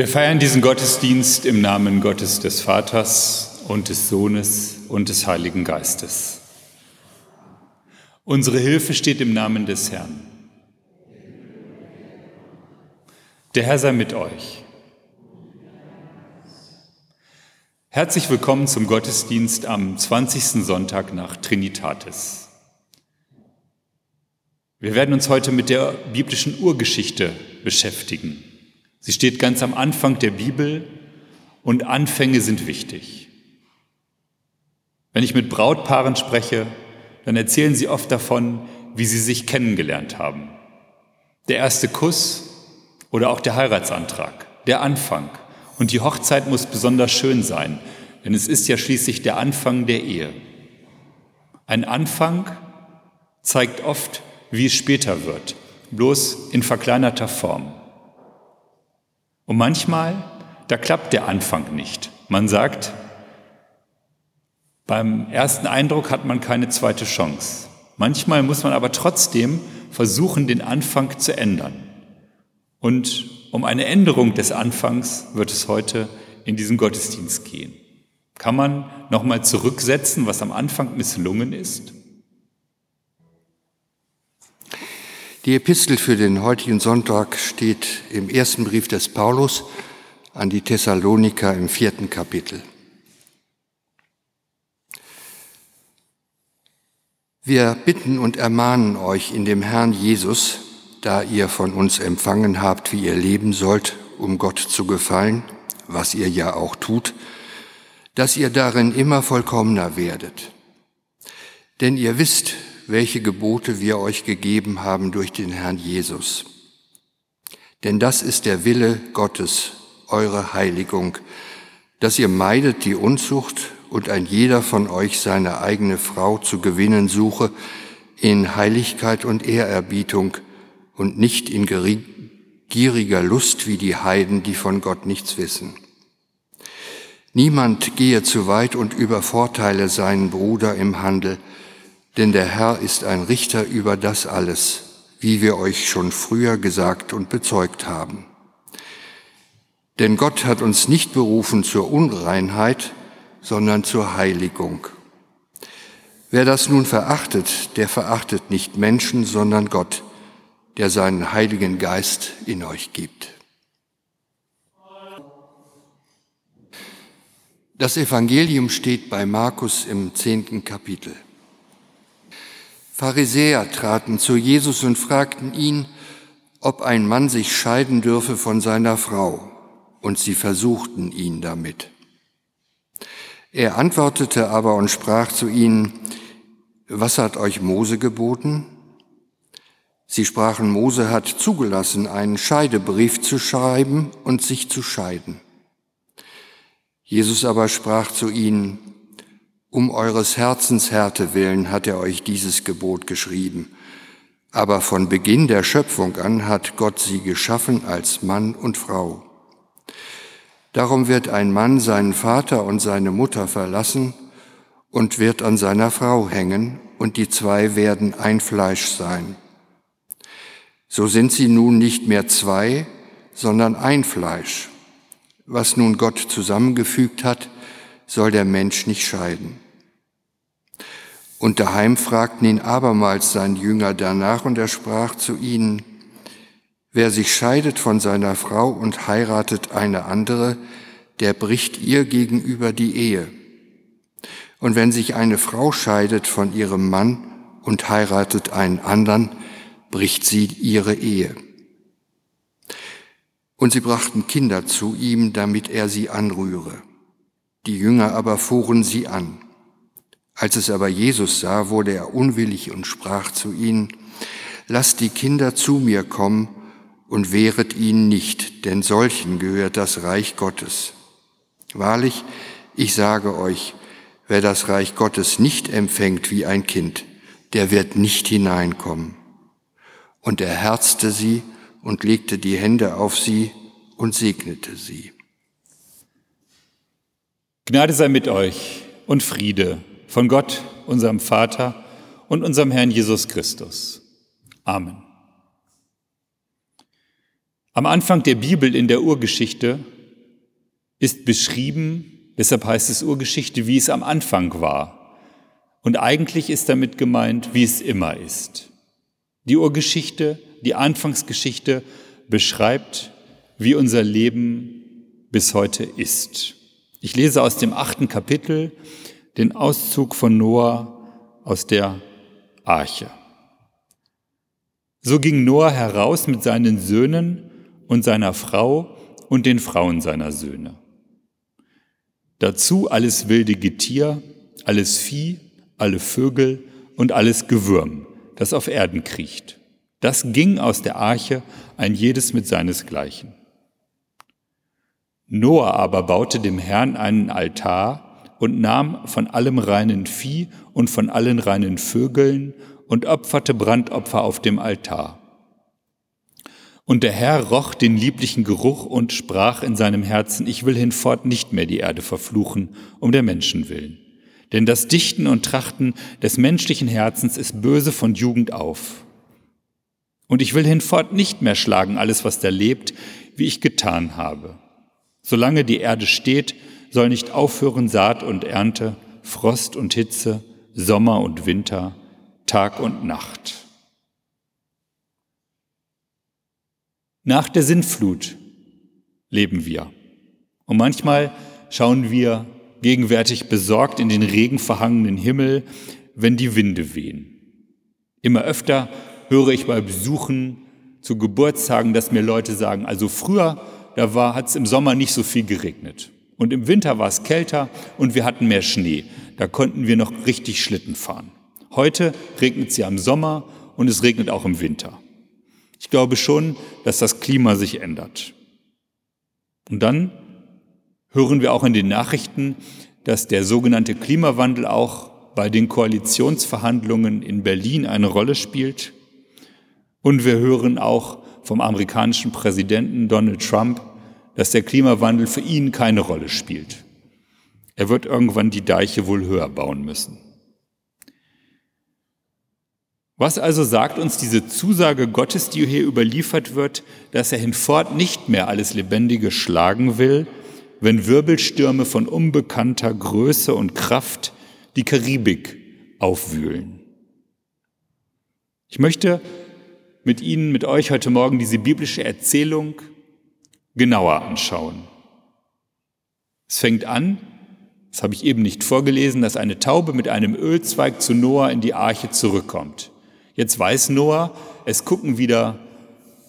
Wir feiern diesen Gottesdienst im Namen Gottes des Vaters und des Sohnes und des Heiligen Geistes. Unsere Hilfe steht im Namen des Herrn. Der Herr sei mit euch. Herzlich willkommen zum Gottesdienst am 20. Sonntag nach Trinitatis. Wir werden uns heute mit der biblischen Urgeschichte beschäftigen. Sie steht ganz am Anfang der Bibel und Anfänge sind wichtig. Wenn ich mit Brautpaaren spreche, dann erzählen sie oft davon, wie sie sich kennengelernt haben. Der erste Kuss oder auch der Heiratsantrag, der Anfang. Und die Hochzeit muss besonders schön sein, denn es ist ja schließlich der Anfang der Ehe. Ein Anfang zeigt oft, wie es später wird, bloß in verkleinerter Form. Und manchmal, da klappt der Anfang nicht. Man sagt, beim ersten Eindruck hat man keine zweite Chance. Manchmal muss man aber trotzdem versuchen, den Anfang zu ändern. Und um eine Änderung des Anfangs wird es heute in diesem Gottesdienst gehen. Kann man nochmal zurücksetzen, was am Anfang misslungen ist? Die Epistel für den heutigen Sonntag steht im ersten Brief des Paulus an die Thessaloniker im vierten Kapitel. Wir bitten und ermahnen euch in dem Herrn Jesus, da ihr von uns empfangen habt, wie ihr leben sollt, um Gott zu gefallen, was ihr ja auch tut, dass ihr darin immer vollkommener werdet. Denn ihr wisst, welche Gebote wir euch gegeben haben durch den Herrn Jesus. Denn das ist der Wille Gottes, eure Heiligung, dass ihr meidet die Unzucht und ein jeder von euch seine eigene Frau zu gewinnen suche in Heiligkeit und Ehrerbietung und nicht in gieriger Lust wie die Heiden, die von Gott nichts wissen. Niemand gehe zu weit und übervorteile seinen Bruder im Handel, denn der Herr ist ein Richter über das alles, wie wir euch schon früher gesagt und bezeugt haben. Denn Gott hat uns nicht berufen zur Unreinheit, sondern zur Heiligung. Wer das nun verachtet, der verachtet nicht Menschen, sondern Gott, der seinen Heiligen Geist in euch gibt. Das Evangelium steht bei Markus im zehnten Kapitel. Pharisäer traten zu Jesus und fragten ihn, ob ein Mann sich scheiden dürfe von seiner Frau, und sie versuchten ihn damit. Er antwortete aber und sprach zu ihnen, was hat euch Mose geboten? Sie sprachen, Mose hat zugelassen, einen Scheidebrief zu schreiben und sich zu scheiden. Jesus aber sprach zu ihnen, um eures Herzens Härte willen hat er euch dieses Gebot geschrieben. Aber von Beginn der Schöpfung an hat Gott sie geschaffen als Mann und Frau. Darum wird ein Mann seinen Vater und seine Mutter verlassen und wird an seiner Frau hängen, und die zwei werden ein Fleisch sein. So sind sie nun nicht mehr zwei, sondern ein Fleisch. Was nun Gott zusammengefügt hat, soll der Mensch nicht scheiden. Und daheim fragten ihn abermals sein Jünger danach, und er sprach zu ihnen, Wer sich scheidet von seiner Frau und heiratet eine andere, der bricht ihr gegenüber die Ehe. Und wenn sich eine Frau scheidet von ihrem Mann und heiratet einen anderen, bricht sie ihre Ehe. Und sie brachten Kinder zu ihm, damit er sie anrühre. Die Jünger aber fuhren sie an. Als es aber Jesus sah, wurde er unwillig und sprach zu ihnen, Lasst die Kinder zu mir kommen und wehret ihnen nicht, denn solchen gehört das Reich Gottes. Wahrlich, ich sage euch, wer das Reich Gottes nicht empfängt wie ein Kind, der wird nicht hineinkommen. Und er herzte sie und legte die Hände auf sie und segnete sie. Gnade sei mit euch und Friede von Gott, unserem Vater und unserem Herrn Jesus Christus. Amen. Am Anfang der Bibel in der Urgeschichte ist beschrieben, deshalb heißt es Urgeschichte, wie es am Anfang war. Und eigentlich ist damit gemeint, wie es immer ist. Die Urgeschichte, die Anfangsgeschichte beschreibt, wie unser Leben bis heute ist. Ich lese aus dem achten Kapitel den Auszug von Noah aus der Arche. So ging Noah heraus mit seinen Söhnen und seiner Frau und den Frauen seiner Söhne. Dazu alles wilde Getier, alles Vieh, alle Vögel und alles Gewürm, das auf Erden kriecht. Das ging aus der Arche, ein jedes mit seinesgleichen. Noah aber baute dem Herrn einen Altar und nahm von allem reinen Vieh und von allen reinen Vögeln und opferte Brandopfer auf dem Altar. Und der Herr roch den lieblichen Geruch und sprach in seinem Herzen, ich will hinfort nicht mehr die Erde verfluchen, um der Menschen willen. Denn das Dichten und Trachten des menschlichen Herzens ist böse von Jugend auf. Und ich will hinfort nicht mehr schlagen alles, was da lebt, wie ich getan habe. Solange die Erde steht, soll nicht aufhören Saat und Ernte, Frost und Hitze, Sommer und Winter, Tag und Nacht. Nach der Sintflut leben wir. Und manchmal schauen wir gegenwärtig besorgt in den regenverhangenen Himmel, wenn die Winde wehen. Immer öfter höre ich bei Besuchen zu Geburtstagen, dass mir Leute sagen, also früher, da hat es im Sommer nicht so viel geregnet. Und im Winter war es kälter und wir hatten mehr Schnee. Da konnten wir noch richtig Schlitten fahren. Heute regnet es ja im Sommer und es regnet auch im Winter. Ich glaube schon, dass das Klima sich ändert. Und dann hören wir auch in den Nachrichten, dass der sogenannte Klimawandel auch bei den Koalitionsverhandlungen in Berlin eine Rolle spielt. Und wir hören auch vom amerikanischen Präsidenten Donald Trump, dass der Klimawandel für ihn keine Rolle spielt. Er wird irgendwann die Deiche wohl höher bauen müssen. Was also sagt uns diese Zusage Gottes, die hier überliefert wird, dass er hinfort nicht mehr alles Lebendige schlagen will, wenn Wirbelstürme von unbekannter Größe und Kraft die Karibik aufwühlen? Ich möchte mit Ihnen, mit euch heute Morgen diese biblische Erzählung genauer anschauen. Es fängt an, das habe ich eben nicht vorgelesen, dass eine Taube mit einem Ölzweig zu Noah in die Arche zurückkommt. Jetzt weiß Noah, es gucken wieder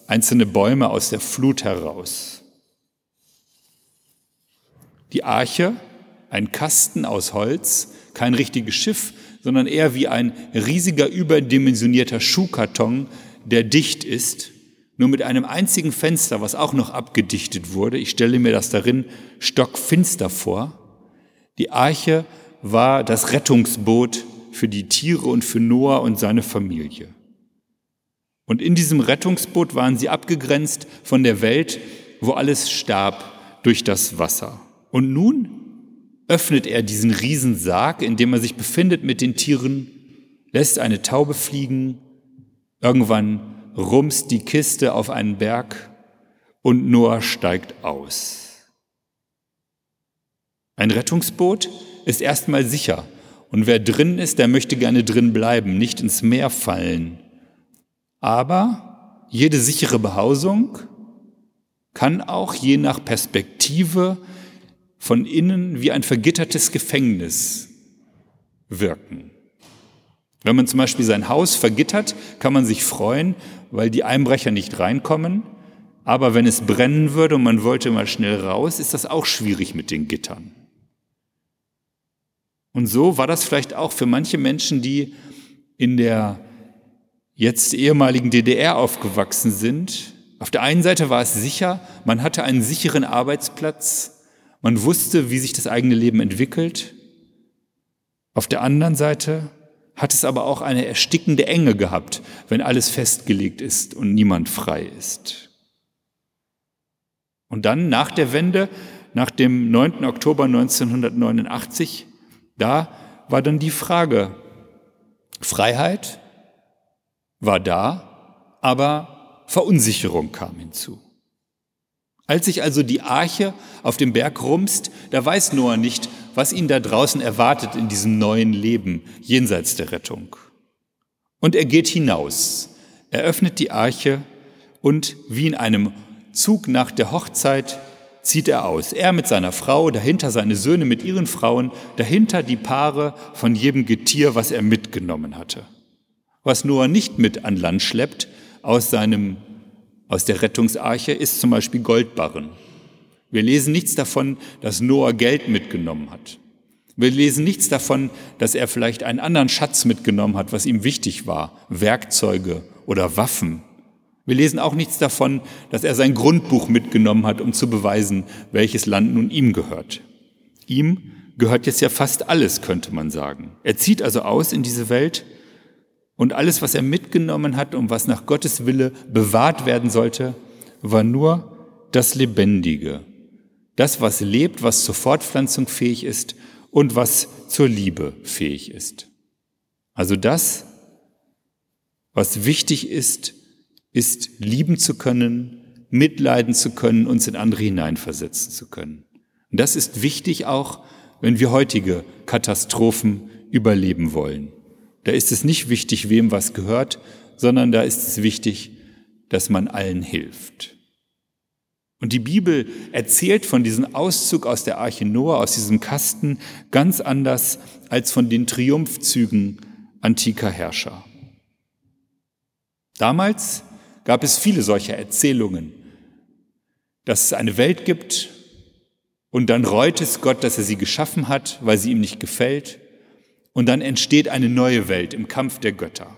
einzelne Bäume aus der Flut heraus. Die Arche, ein Kasten aus Holz, kein richtiges Schiff, sondern eher wie ein riesiger überdimensionierter Schuhkarton, der dicht ist, nur mit einem einzigen Fenster, was auch noch abgedichtet wurde. Ich stelle mir das darin stockfinster vor. Die Arche war das Rettungsboot für die Tiere und für Noah und seine Familie. Und in diesem Rettungsboot waren sie abgegrenzt von der Welt, wo alles starb durch das Wasser. Und nun öffnet er diesen Riesensarg, in dem er sich befindet mit den Tieren, lässt eine Taube fliegen, irgendwann rumst die Kiste auf einen Berg und Noah steigt aus. Ein Rettungsboot ist erstmal sicher, und wer drin ist, der möchte gerne drin bleiben, nicht ins Meer fallen. Aber jede sichere Behausung kann auch je nach Perspektive von innen wie ein vergittertes Gefängnis wirken. Wenn man zum Beispiel sein Haus vergittert, kann man sich freuen, weil die Einbrecher nicht reinkommen. Aber wenn es brennen würde und man wollte mal schnell raus, ist das auch schwierig mit den Gittern. Und so war das vielleicht auch für manche Menschen, die in der jetzt ehemaligen DDR aufgewachsen sind. Auf der einen Seite war es sicher, man hatte einen sicheren Arbeitsplatz, man wusste, wie sich das eigene Leben entwickelt. Auf der anderen Seite hat es aber auch eine erstickende Enge gehabt, wenn alles festgelegt ist und niemand frei ist. Und dann nach der Wende, nach dem 9. Oktober 1989, da war dann die Frage, Freiheit war da, aber Verunsicherung kam hinzu. Als sich also die Arche auf dem Berg rumst, da weiß Noah nicht, was ihn da draußen erwartet in diesem neuen Leben jenseits der Rettung. Und er geht hinaus, er öffnet die Arche und wie in einem Zug nach der Hochzeit zieht er aus. Er mit seiner Frau, dahinter seine Söhne mit ihren Frauen, dahinter die Paare von jedem Getier, was er mitgenommen hatte. Was Noah nicht mit an Land schleppt aus seinem aus der Rettungsarche ist zum Beispiel Goldbarren. Wir lesen nichts davon, dass Noah Geld mitgenommen hat. Wir lesen nichts davon, dass er vielleicht einen anderen Schatz mitgenommen hat, was ihm wichtig war, Werkzeuge oder Waffen. Wir lesen auch nichts davon, dass er sein Grundbuch mitgenommen hat, um zu beweisen, welches Land nun ihm gehört. Ihm gehört jetzt ja fast alles, könnte man sagen. Er zieht also aus in diese Welt und alles, was er mitgenommen hat und was nach Gottes Wille bewahrt werden sollte, war nur das Lebendige. Das, was lebt, was zur Fortpflanzung fähig ist und was zur Liebe fähig ist. Also das, was wichtig ist, ist lieben zu können, mitleiden zu können, uns in andere hineinversetzen zu können. Und das ist wichtig auch, wenn wir heutige Katastrophen überleben wollen. Da ist es nicht wichtig, wem was gehört, sondern da ist es wichtig, dass man allen hilft. Und die Bibel erzählt von diesem Auszug aus der Arche Noah, aus diesem Kasten, ganz anders als von den Triumphzügen antiker Herrscher. Damals gab es viele solcher Erzählungen, dass es eine Welt gibt und dann reut es Gott, dass er sie geschaffen hat, weil sie ihm nicht gefällt und dann entsteht eine neue Welt im Kampf der Götter.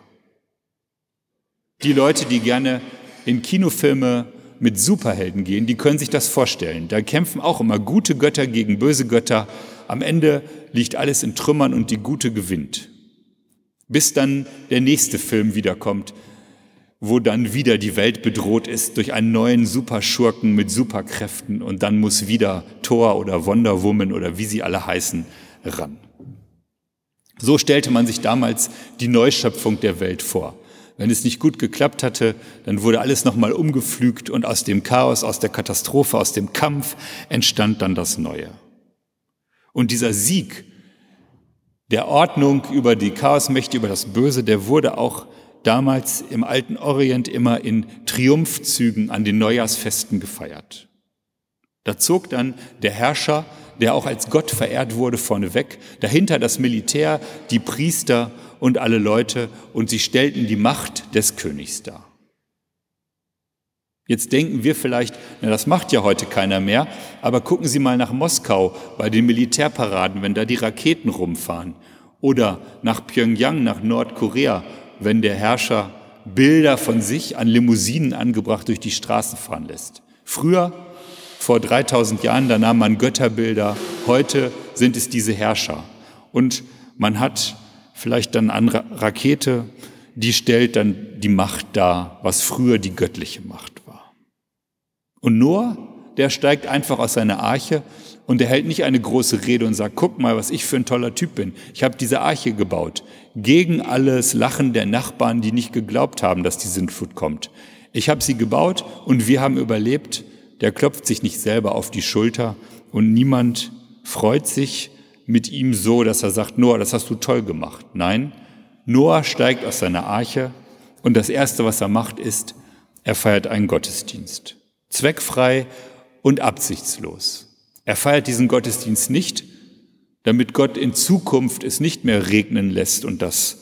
Die Leute, die gerne in Kinofilme mit Superhelden gehen, die können sich das vorstellen. Da kämpfen auch immer gute Götter gegen böse Götter. Am Ende liegt alles in Trümmern und die Gute gewinnt. Bis dann der nächste Film wiederkommt, wo dann wieder die Welt bedroht ist durch einen neuen Superschurken mit Superkräften und dann muss wieder Thor oder Wonder Woman oder wie sie alle heißen ran. So stellte man sich damals die Neuschöpfung der Welt vor. Wenn es nicht gut geklappt hatte, dann wurde alles nochmal umgepflügt und aus dem Chaos, aus der Katastrophe, aus dem Kampf entstand dann das Neue. Und dieser Sieg der Ordnung über die Chaosmächte, über das Böse, der wurde auch damals im alten Orient immer in Triumphzügen an den Neujahrsfesten gefeiert. Da zog dann der Herrscher der auch als Gott verehrt wurde, vorneweg, dahinter das Militär, die Priester und alle Leute, und sie stellten die Macht des Königs dar. Jetzt denken wir vielleicht, na, das macht ja heute keiner mehr, aber gucken Sie mal nach Moskau bei den Militärparaden, wenn da die Raketen rumfahren, oder nach Pyongyang, nach Nordkorea, wenn der Herrscher Bilder von sich an Limousinen angebracht durch die Straßen fahren lässt. Früher vor 3000 Jahren, da nahm man Götterbilder, heute sind es diese Herrscher. Und man hat vielleicht dann eine Rakete, die stellt dann die Macht dar, was früher die göttliche Macht war. Und Noah, der steigt einfach aus seiner Arche und er hält nicht eine große Rede und sagt, guck mal, was ich für ein toller Typ bin. Ich habe diese Arche gebaut. Gegen alles Lachen der Nachbarn, die nicht geglaubt haben, dass die Sintflut kommt. Ich habe sie gebaut und wir haben überlebt der klopft sich nicht selber auf die Schulter und niemand freut sich mit ihm so, dass er sagt, Noah, das hast du toll gemacht. Nein, Noah steigt aus seiner Arche und das Erste, was er macht, ist, er feiert einen Gottesdienst. Zweckfrei und absichtslos. Er feiert diesen Gottesdienst nicht, damit Gott in Zukunft es nicht mehr regnen lässt und das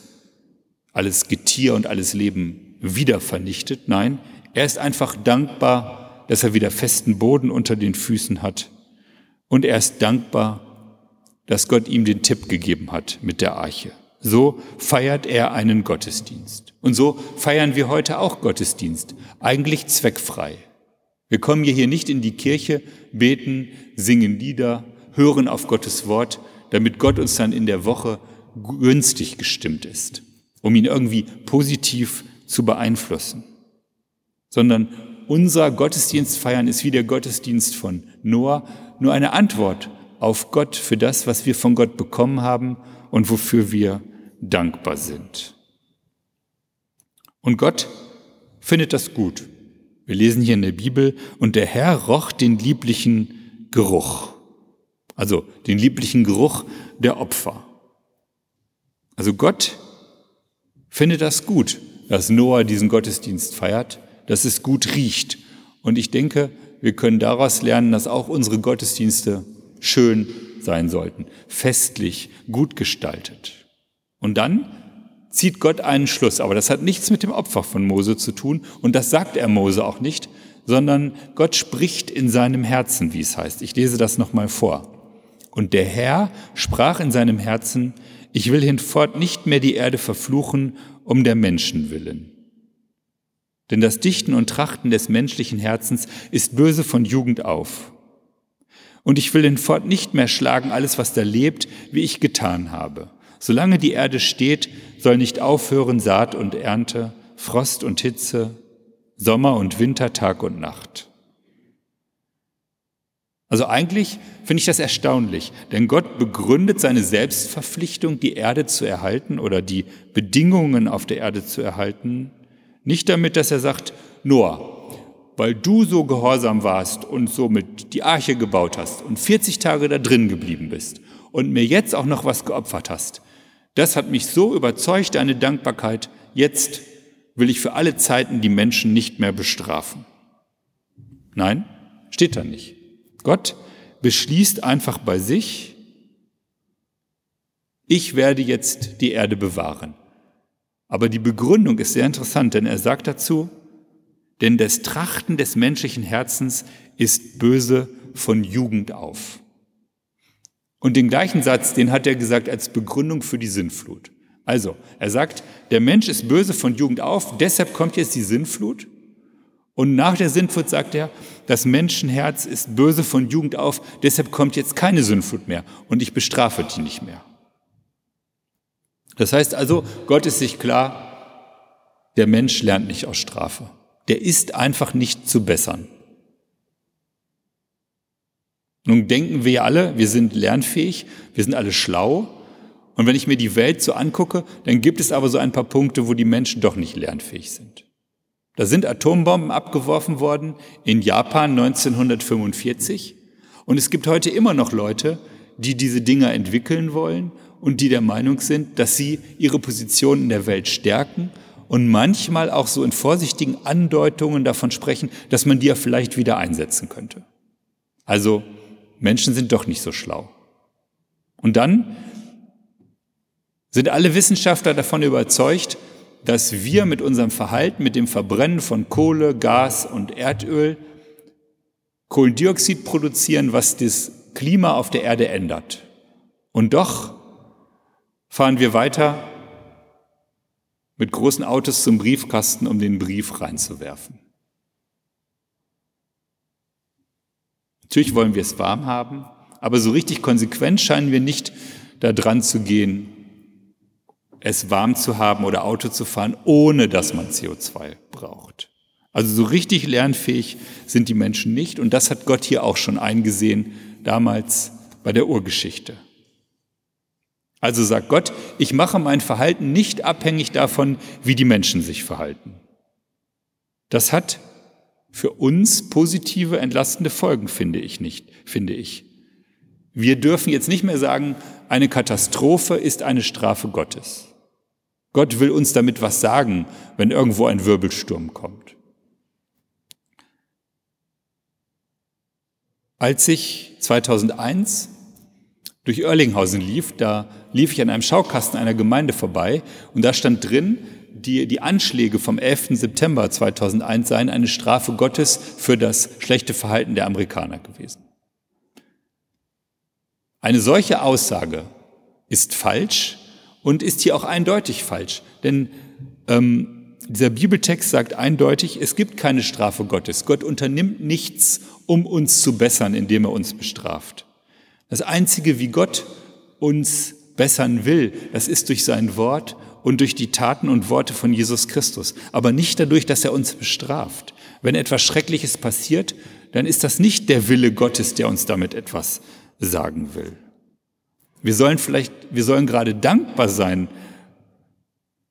alles Getier und alles Leben wieder vernichtet. Nein, er ist einfach dankbar dass er wieder festen Boden unter den Füßen hat. Und er ist dankbar, dass Gott ihm den Tipp gegeben hat mit der Arche. So feiert er einen Gottesdienst. Und so feiern wir heute auch Gottesdienst, eigentlich zweckfrei. Wir kommen hier nicht in die Kirche, beten, singen Lieder, hören auf Gottes Wort, damit Gott uns dann in der Woche günstig gestimmt ist, um ihn irgendwie positiv zu beeinflussen, sondern unser Gottesdienst feiern ist wie der Gottesdienst von Noah, nur eine Antwort auf Gott für das, was wir von Gott bekommen haben und wofür wir dankbar sind. Und Gott findet das gut. Wir lesen hier in der Bibel, und der Herr roch den lieblichen Geruch. Also den lieblichen Geruch der Opfer. Also Gott findet das gut, dass Noah diesen Gottesdienst feiert, dass es gut riecht. Und ich denke, wir können daraus lernen, dass auch unsere Gottesdienste schön sein sollten, festlich, gut gestaltet. Und dann zieht Gott einen Schluss, aber das hat nichts mit dem Opfer von Mose zu tun und das sagt er Mose auch nicht, sondern Gott spricht in seinem Herzen, wie es heißt. Ich lese das nochmal vor. Und der Herr sprach in seinem Herzen, ich will hinfort nicht mehr die Erde verfluchen um der Menschen willen. Denn das Dichten und Trachten des menschlichen Herzens ist böse von Jugend auf. Und ich will hinfort nicht mehr schlagen alles, was da lebt, wie ich getan habe. Solange die Erde steht, soll nicht aufhören Saat und Ernte, Frost und Hitze, Sommer und Winter, Tag und Nacht. Also eigentlich finde ich das erstaunlich, denn Gott begründet seine Selbstverpflichtung, die Erde zu erhalten oder die Bedingungen auf der Erde zu erhalten, nicht damit, dass er sagt, Noah, weil du so gehorsam warst und somit die Arche gebaut hast und 40 Tage da drin geblieben bist und mir jetzt auch noch was geopfert hast, das hat mich so überzeugt, deine Dankbarkeit, jetzt will ich für alle Zeiten die Menschen nicht mehr bestrafen. Nein, steht da nicht. Gott beschließt einfach bei sich, ich werde jetzt die Erde bewahren. Aber die Begründung ist sehr interessant, denn er sagt dazu, denn das Trachten des menschlichen Herzens ist böse von Jugend auf. Und den gleichen Satz, den hat er gesagt als Begründung für die Sinnflut. Also, er sagt, der Mensch ist böse von Jugend auf, deshalb kommt jetzt die Sinnflut. Und nach der Sinnflut sagt er, das Menschenherz ist böse von Jugend auf, deshalb kommt jetzt keine Sinnflut mehr und ich bestrafe die nicht mehr. Das heißt also, Gott ist sich klar, der Mensch lernt nicht aus Strafe. Der ist einfach nicht zu bessern. Nun denken wir alle, wir sind lernfähig, wir sind alle schlau. Und wenn ich mir die Welt so angucke, dann gibt es aber so ein paar Punkte, wo die Menschen doch nicht lernfähig sind. Da sind Atombomben abgeworfen worden in Japan 1945 und es gibt heute immer noch Leute, die diese Dinger entwickeln wollen und die der Meinung sind, dass sie ihre Position in der Welt stärken und manchmal auch so in vorsichtigen Andeutungen davon sprechen, dass man die ja vielleicht wieder einsetzen könnte. Also Menschen sind doch nicht so schlau. Und dann sind alle Wissenschaftler davon überzeugt, dass wir mit unserem Verhalten, mit dem Verbrennen von Kohle, Gas und Erdöl Kohlendioxid produzieren, was das Klima auf der Erde ändert. Und doch fahren wir weiter mit großen Autos zum Briefkasten, um den Brief reinzuwerfen. Natürlich wollen wir es warm haben, aber so richtig konsequent scheinen wir nicht da dran zu gehen, es warm zu haben oder Auto zu fahren, ohne dass man CO2 braucht. Also so richtig lernfähig sind die Menschen nicht und das hat Gott hier auch schon eingesehen, damals bei der Urgeschichte. Also sagt Gott, ich mache mein Verhalten nicht abhängig davon, wie die Menschen sich verhalten. Das hat für uns positive, entlastende Folgen, finde ich nicht, finde ich. Wir dürfen jetzt nicht mehr sagen, eine Katastrophe ist eine Strafe Gottes. Gott will uns damit was sagen, wenn irgendwo ein Wirbelsturm kommt. Als ich 2001 durch Oerlinghausen lief, da lief ich an einem Schaukasten einer Gemeinde vorbei und da stand drin, die, die Anschläge vom 11. September 2001 seien eine Strafe Gottes für das schlechte Verhalten der Amerikaner gewesen. Eine solche Aussage ist falsch, und ist hier auch eindeutig falsch. Denn ähm, dieser Bibeltext sagt eindeutig, es gibt keine Strafe Gottes. Gott unternimmt nichts, um uns zu bessern, indem er uns bestraft. Das Einzige, wie Gott uns bessern will, das ist durch sein Wort und durch die Taten und Worte von Jesus Christus, aber nicht dadurch, dass er uns bestraft. Wenn etwas Schreckliches passiert, dann ist das nicht der Wille Gottes, der uns damit etwas sagen will. Wir sollen vielleicht, wir sollen gerade dankbar sein,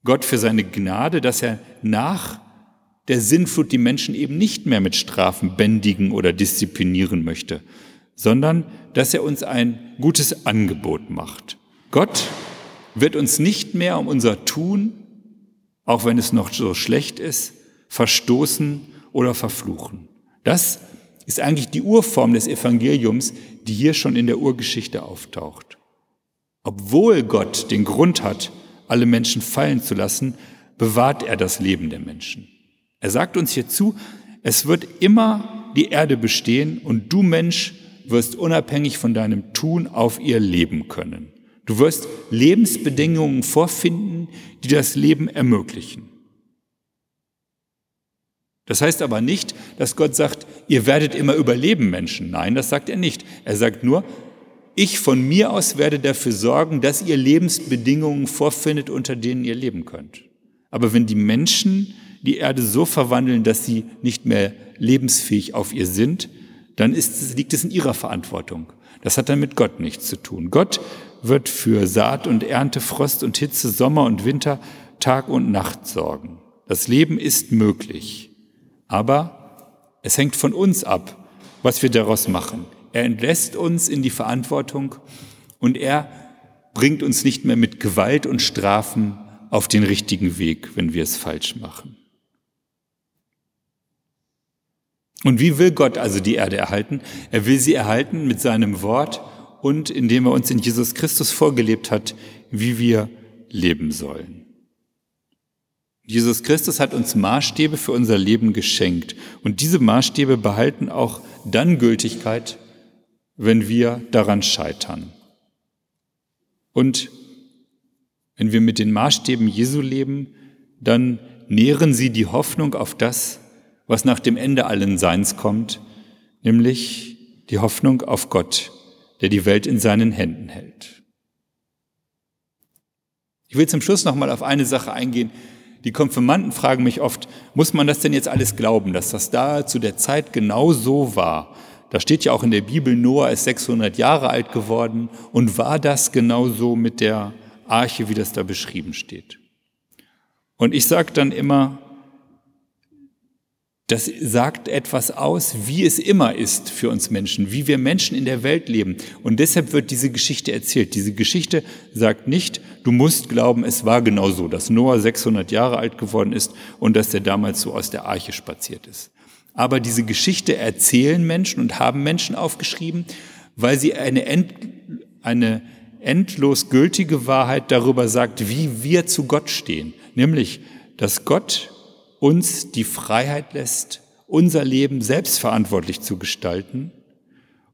Gott für seine Gnade, dass er nach der Sinnflut die Menschen eben nicht mehr mit Strafen bändigen oder disziplinieren möchte, sondern dass er uns ein gutes Angebot macht. Gott wird uns nicht mehr um unser Tun, auch wenn es noch so schlecht ist, verstoßen oder verfluchen. Das ist eigentlich die Urform des Evangeliums, die hier schon in der Urgeschichte auftaucht. Obwohl Gott den Grund hat, alle Menschen fallen zu lassen, bewahrt er das Leben der Menschen. Er sagt uns hierzu, es wird immer die Erde bestehen und du Mensch wirst unabhängig von deinem Tun auf ihr leben können. Du wirst Lebensbedingungen vorfinden, die das Leben ermöglichen. Das heißt aber nicht, dass Gott sagt, ihr werdet immer überleben, Menschen. Nein, das sagt er nicht. Er sagt nur, ich von mir aus werde dafür sorgen, dass ihr Lebensbedingungen vorfindet, unter denen ihr leben könnt. Aber wenn die Menschen die Erde so verwandeln, dass sie nicht mehr lebensfähig auf ihr sind, dann ist, liegt es in ihrer Verantwortung. Das hat dann mit Gott nichts zu tun. Gott wird für Saat und Ernte, Frost und Hitze, Sommer und Winter, Tag und Nacht sorgen. Das Leben ist möglich. Aber es hängt von uns ab, was wir daraus machen. Er entlässt uns in die Verantwortung und er bringt uns nicht mehr mit Gewalt und Strafen auf den richtigen Weg, wenn wir es falsch machen. Und wie will Gott also die Erde erhalten? Er will sie erhalten mit seinem Wort und indem er uns in Jesus Christus vorgelebt hat, wie wir leben sollen. Jesus Christus hat uns Maßstäbe für unser Leben geschenkt und diese Maßstäbe behalten auch dann Gültigkeit, wenn wir daran scheitern. Und wenn wir mit den Maßstäben Jesu leben, dann nähren sie die Hoffnung auf das, was nach dem Ende allen Seins kommt, nämlich die Hoffnung auf Gott, der die Welt in seinen Händen hält. Ich will zum Schluss noch mal auf eine Sache eingehen. Die Konfirmanden fragen mich oft, muss man das denn jetzt alles glauben, dass das da zu der Zeit genau so war? Da steht ja auch in der Bibel, Noah ist 600 Jahre alt geworden und war das genau so mit der Arche, wie das da beschrieben steht? Und ich sage dann immer, das sagt etwas aus, wie es immer ist für uns Menschen, wie wir Menschen in der Welt leben. Und deshalb wird diese Geschichte erzählt. Diese Geschichte sagt nicht, du musst glauben, es war genau so, dass Noah 600 Jahre alt geworden ist und dass er damals so aus der Arche spaziert ist. Aber diese Geschichte erzählen Menschen und haben Menschen aufgeschrieben, weil sie eine, end, eine endlos gültige Wahrheit darüber sagt, wie wir zu Gott stehen. Nämlich, dass Gott uns die Freiheit lässt, unser Leben selbstverantwortlich zu gestalten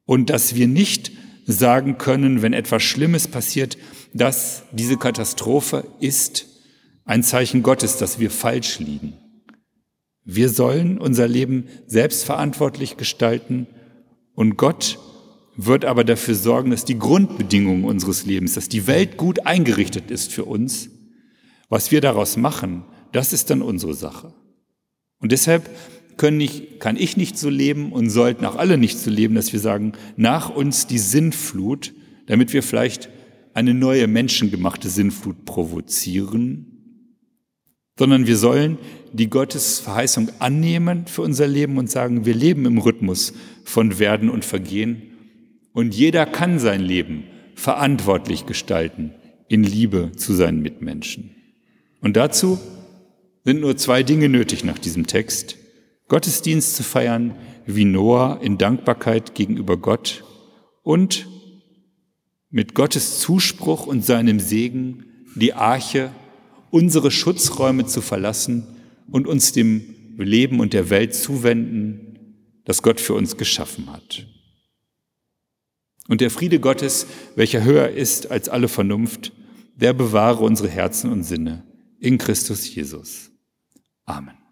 und dass wir nicht sagen können, wenn etwas Schlimmes passiert, dass diese Katastrophe ist ein Zeichen Gottes, dass wir falsch liegen. Wir sollen unser Leben selbstverantwortlich gestalten und Gott wird aber dafür sorgen, dass die Grundbedingungen unseres Lebens, dass die Welt gut eingerichtet ist für uns. Was wir daraus machen, das ist dann unsere Sache. Und deshalb ich, kann ich nicht so leben und sollten auch alle nicht so leben, dass wir sagen, nach uns die Sinnflut, damit wir vielleicht eine neue menschengemachte Sinnflut provozieren, sondern wir sollen die Gottes Verheißung annehmen für unser Leben und sagen, wir leben im Rhythmus von Werden und Vergehen und jeder kann sein Leben verantwortlich gestalten in Liebe zu seinen Mitmenschen. Und dazu sind nur zwei Dinge nötig nach diesem Text. Gottesdienst zu feiern wie Noah in Dankbarkeit gegenüber Gott und mit Gottes Zuspruch und seinem Segen die Arche, unsere Schutzräume zu verlassen und uns dem Leben und der Welt zuwenden, das Gott für uns geschaffen hat. Und der Friede Gottes, welcher höher ist als alle Vernunft, der bewahre unsere Herzen und Sinne in Christus Jesus. Amen.